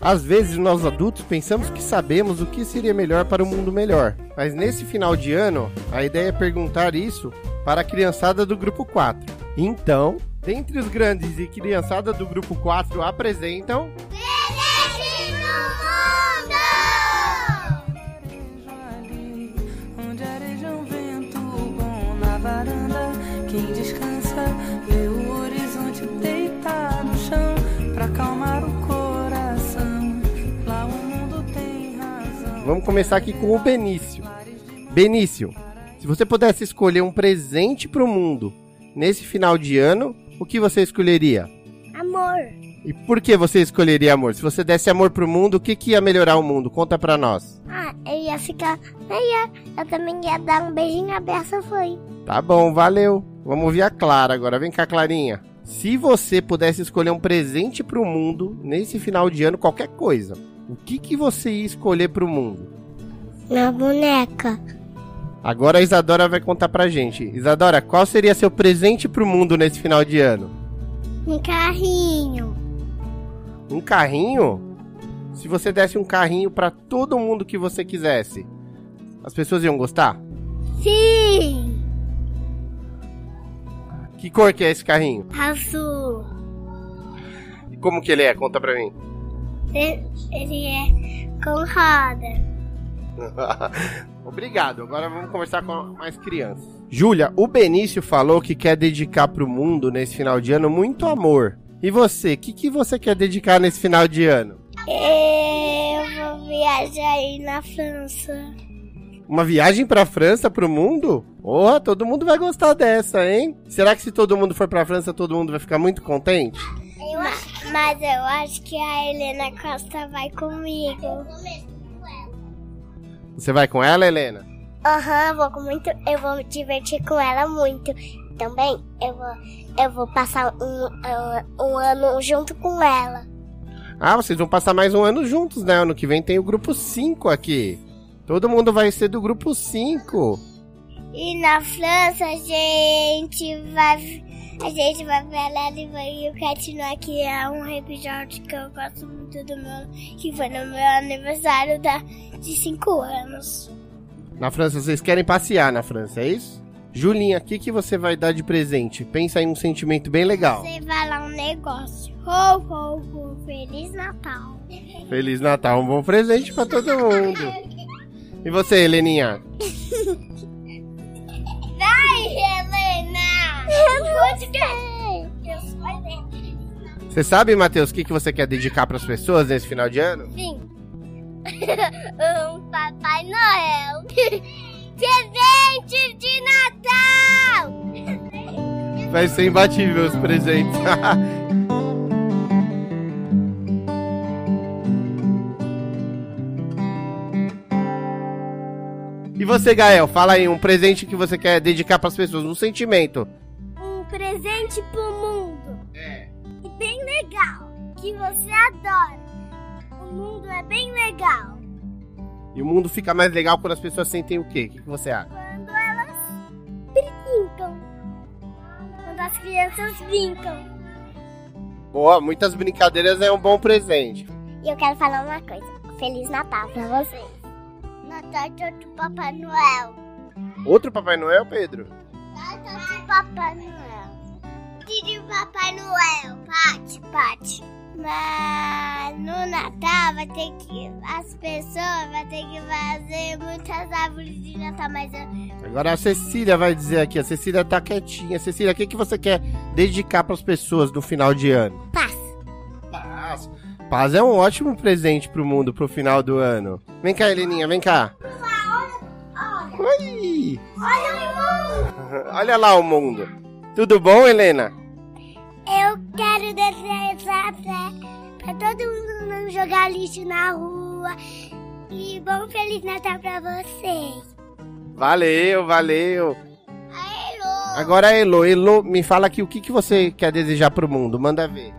Às vezes nós adultos pensamos que sabemos o que seria melhor para o mundo melhor. Mas nesse final de ano, a ideia é perguntar isso para a criançada do grupo 4. Então, dentre os grandes e criançada do grupo 4 apresentam ali, onde areja um vento bom na varanda. Quem descansa vê o horizonte Vamos começar aqui com o Benício. Benício, se você pudesse escolher um presente para o mundo nesse final de ano, o que você escolheria? Amor. E por que você escolheria amor? Se você desse amor pro mundo, o que, que ia melhorar o mundo? Conta pra nós. Ah, eu ia ficar. Eu, ia, eu também ia dar um beijinho aberto, foi. Tá bom, valeu. Vamos ouvir a Clara agora. Vem cá, Clarinha. Se você pudesse escolher um presente pro mundo nesse final de ano, qualquer coisa, o que, que você ia escolher pro mundo? Uma boneca. Agora a Isadora vai contar pra gente. Isadora, qual seria seu presente pro mundo nesse final de ano? Um carrinho. Um carrinho? Se você desse um carrinho pra todo mundo que você quisesse, as pessoas iam gostar? Sim. Que cor que é esse carrinho? Azul. E como que ele é? Conta pra mim. Ele é com roda. Obrigado. Agora vamos conversar com mais crianças. Júlia, o Benício falou que quer dedicar pro mundo nesse final de ano muito amor. E você, o que, que você quer dedicar nesse final de ano? Eu vou viajar aí na França. Uma viagem pra França, pro mundo? Porra, todo mundo vai gostar dessa, hein? Será que se todo mundo for pra França, todo mundo vai ficar muito contente? Mas, mas eu acho que a Helena Costa vai comigo. Você vai com ela, Helena? Aham, eu vou com muito. Eu vou me divertir com ela muito. Também eu vou, eu vou passar um, um, um ano junto com ela. Ah, vocês vão passar mais um ano juntos, né? Ano que vem tem o grupo 5 aqui. Todo mundo vai ser do grupo 5. E na França a gente vai. A gente vai ver ela e vai continuar que é um episódio que eu gosto muito do meu. Que foi no meu aniversário da, de 5 anos. Na França, vocês querem passear na França, é isso? Julinha, o que, que você vai dar de presente? Pensa em um sentimento bem legal. Você vai lá um negócio. Ho, ho, ho, Feliz Natal. Feliz Natal, um bom presente pra todo mundo. E você, Heleninha? Você sabe, Matheus, o que, que você quer dedicar pras pessoas nesse final de ano? Sim. um Papai Noel. Presente de Natal! Vai ser imbatível os presentes. e você, Gael, fala aí um presente que você quer dedicar pras pessoas, um sentimento. Presente pro mundo. É. E bem legal. Que você adora. O mundo é bem legal. E o mundo fica mais legal quando as pessoas sentem o quê? O que, que você acha? Quando elas brincam. Quando as crianças brincam. Boa, muitas brincadeiras é um bom presente. E eu quero falar uma coisa. Feliz Natal pra vocês. Natal de outro Papai Noel. Outro Papai Noel, Pedro? Natal de Papai Noel. De Papai Noel. Pati, Pati. Mas no Natal vai ter que. As pessoas vão ter que fazer muitas árvores de Natal, mas Agora a Cecília vai dizer aqui. A Cecília tá quietinha. Cecília, o que, que você quer dedicar pras pessoas no final de ano? Paz. Paz. Paz é um ótimo presente pro mundo pro final do ano. Vem cá, Heleninha, vem cá. Oi! Olha o mundo! Olha lá o mundo. Tudo bom, Helena? Quero desejar pra todo mundo não jogar lixo na rua. E bom Feliz Natal pra vocês. Valeu, valeu. Alô! Agora, Elo, Elo, me fala aqui o que, que você quer desejar pro mundo. Manda ver.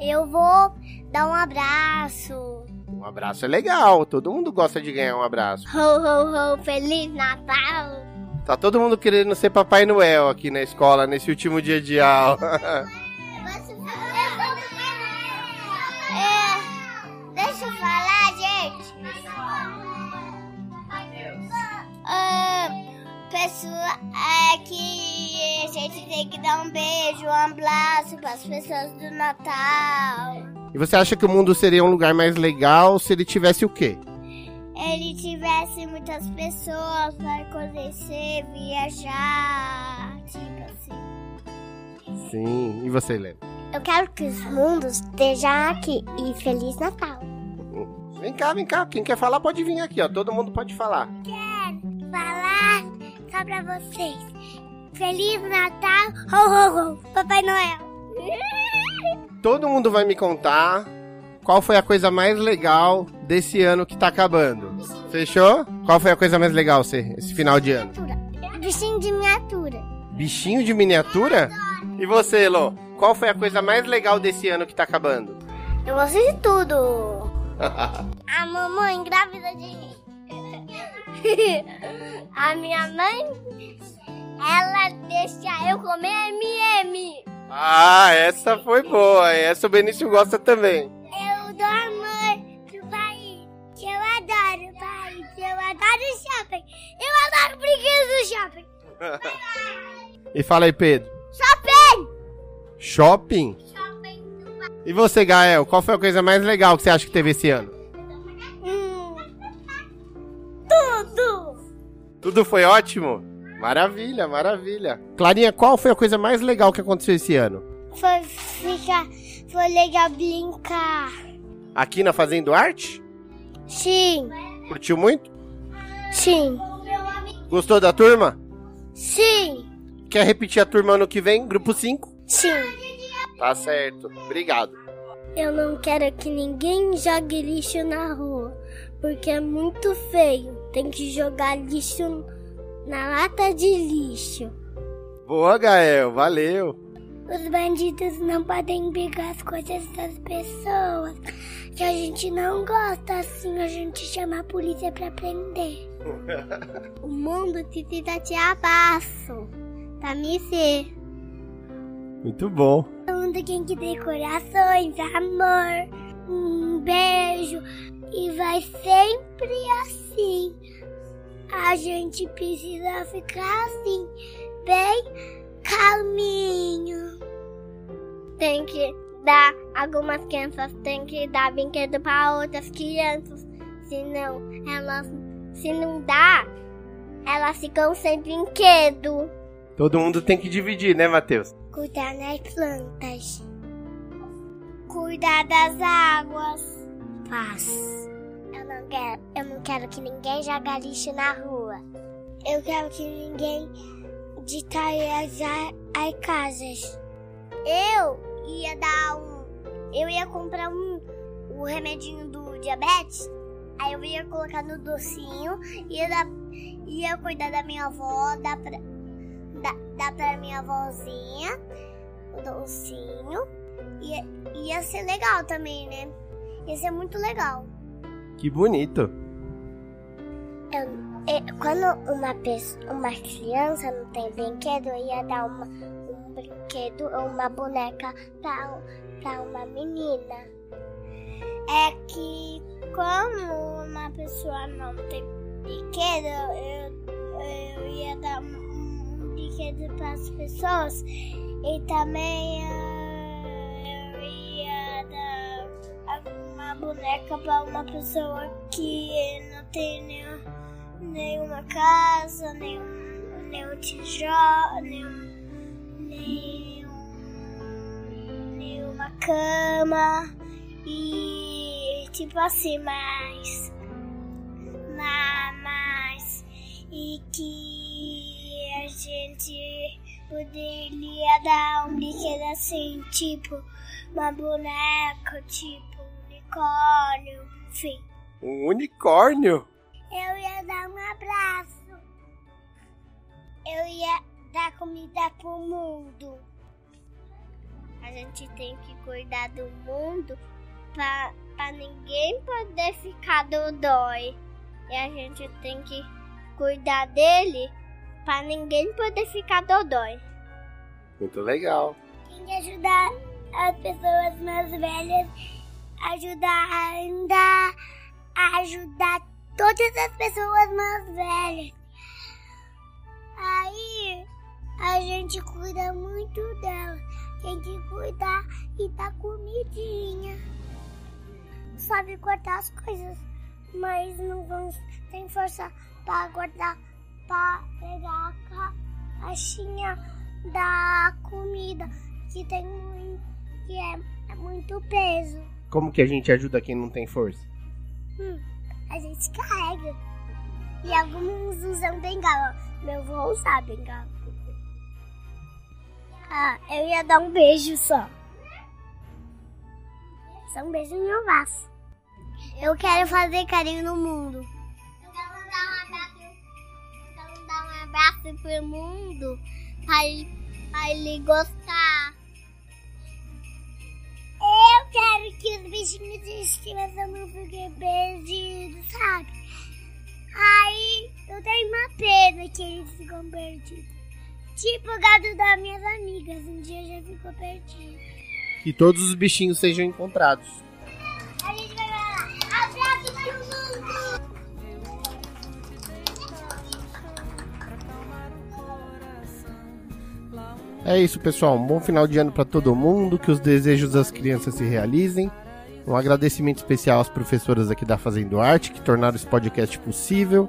Eu vou dar um abraço. Um Um abraço é legal, todo mundo gosta de ganhar um abraço. Ho, ho, ho, Feliz Natal! Tá todo mundo querendo ser Papai Noel aqui na escola, nesse último dia de aula. pessoa, é que a gente tem que dar um beijo, um abraço para as pessoas do Natal. e você acha que o mundo seria um lugar mais legal se ele tivesse o quê? Ele tivesse muitas pessoas para conhecer, viajar, tipo assim. Sim, e você, Helena? Eu quero que os mundos estejam aqui e Feliz Natal. Vem cá, vem cá. Quem quer falar pode vir aqui, ó. Todo mundo pode falar. Quero falar só pra vocês. Feliz Natal, ho, ho, ho, Papai Noel. Todo mundo vai me contar qual foi a coisa mais legal desse ano que tá acabando. Fechou? Qual foi a coisa mais legal, você, esse final de ano? Bichinho de miniatura. Bichinho de miniatura? E você, Elô? Qual foi a coisa mais legal desse ano que tá acabando? Eu gosto de tudo. A mamãe grávida de mim. A minha mãe, ela deixa eu comer MM. ah, essa foi boa. Essa o Benício gosta também. Eu dou amor pro país. que Eu adoro o país. Eu adoro o shopping. Eu adoro brinquedos do shopping. E fala aí, Pedro. Shopping! Shopping? Shopping. E você, Gael? Qual foi a coisa mais legal que você acha que teve esse ano? Tudo foi ótimo? Maravilha, maravilha. Clarinha, qual foi a coisa mais legal que aconteceu esse ano? Foi ficar. Foi legal brincar. Aqui na Fazendo Arte? Sim, Curtiu muito? sim, Gostou da turma? sim, Quer repetir a turma ano que vem? Grupo 5? sim. Tá certo. Obrigado. Eu não quero que ninguém jogue lixo na rua, porque é muito feio. Tem que jogar lixo na lata de lixo. Boa, Gael. Valeu. Os bandidos não podem pegar as coisas das pessoas. Se a gente não gosta assim, a gente chama a polícia pra prender. o mundo precisa de abraço. Pra me ser. Muito bom. O mundo tem que ter corações, amor, um beijo. E vai sempre assim. A gente precisa ficar assim, bem calminho. Tem que dar, algumas crianças tem que dar brinquedo para outras crianças. Senão, elas, se não dá, elas ficam sem brinquedo. Todo mundo tem que dividir, né, Matheus? Cuidar das plantas. Cuidar das águas. Paz. Eu não quero, eu não quero que ninguém jogue lixo na rua. Eu quero que ninguém destraia as, as casas. Eu ia dar um. Eu ia comprar um o remedinho do diabetes. Aí eu ia colocar no docinho, ia, dar, ia cuidar da minha avó, dar pra, dá, dá pra minha avózinha o docinho. Ia, ia ser legal também, né? Ia ser muito legal. Que bonito. quando uma, pessoa, uma criança não tem brinquedo, eu ia dar uma, um brinquedo ou uma boneca pra, pra uma menina. É que como uma pessoa não tem brinquedo, eu, eu ia dar um, um brinquedo para as pessoas e também boneca para uma pessoa que não tem nenhum, nenhuma casa, nenhum, nenhum tijolo, nenhum, nenhum, nenhuma cama e tipo assim, mas mas, e que a gente poderia dar um brinquedo assim, tipo uma boneca, tipo unicórnio, enfim. Um unicórnio? Eu ia dar um abraço. Eu ia dar comida pro mundo. A gente tem que cuidar do mundo pra pra ninguém poder ficar dodói. E a gente tem que cuidar dele pra ninguém poder ficar dodói. Muito legal. Tem que ajudar as pessoas mais velhas, ajudar a andar, ajudar todas as pessoas mais velhas. Aí a gente cuida muito dela. Tem que cuidar e dar comidinha. Sabe cortar as coisas, mas não vamos, tem força para guardar, para pegar a ca- caixinha da comida que tem muito, que é, é muito peso. Como que a gente ajuda quem não tem força? Hum, a gente carrega. E alguns usam bengala. Meu vou usar bengala. Ah, eu ia dar um beijo só. Só um beijo no meu braço. Eu quero fazer carinho no mundo. Eu quero dar um abraço, eu quero dar um abraço pro mundo pra ele, pra ele gostar. Quero que os bichinhos de estimação não fiquem perdidos, sabe? Aí eu tenho uma pena que eles ficam perdidos. Tipo o gado das minhas amigas, um dia já ficou perdido. Que todos os bichinhos sejam encontrados. É isso, pessoal. Um bom final de ano para todo mundo. Que os desejos das crianças se realizem. Um agradecimento especial às professoras aqui da Fazendo Arte que tornaram esse podcast possível.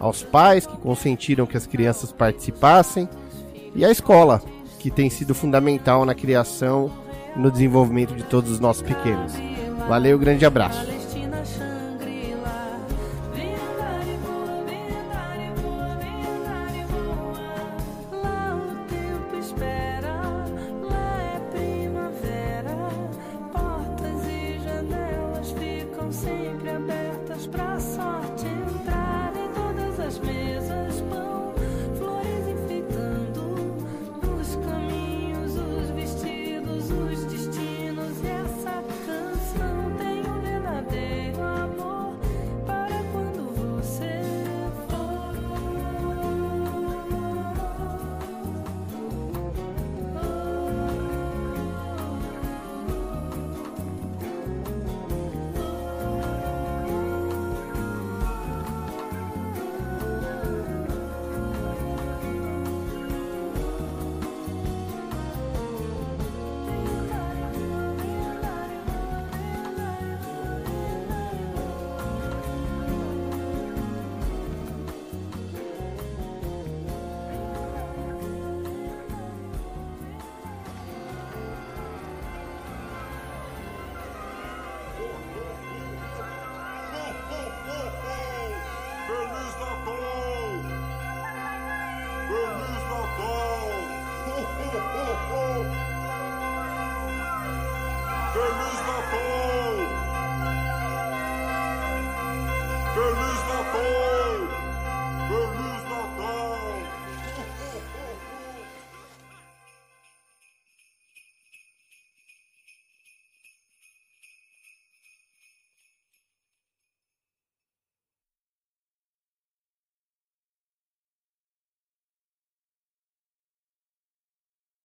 Aos pais que consentiram que as crianças participassem. E à escola, que tem sido fundamental na criação e no desenvolvimento de todos os nossos pequenos. Valeu, grande abraço.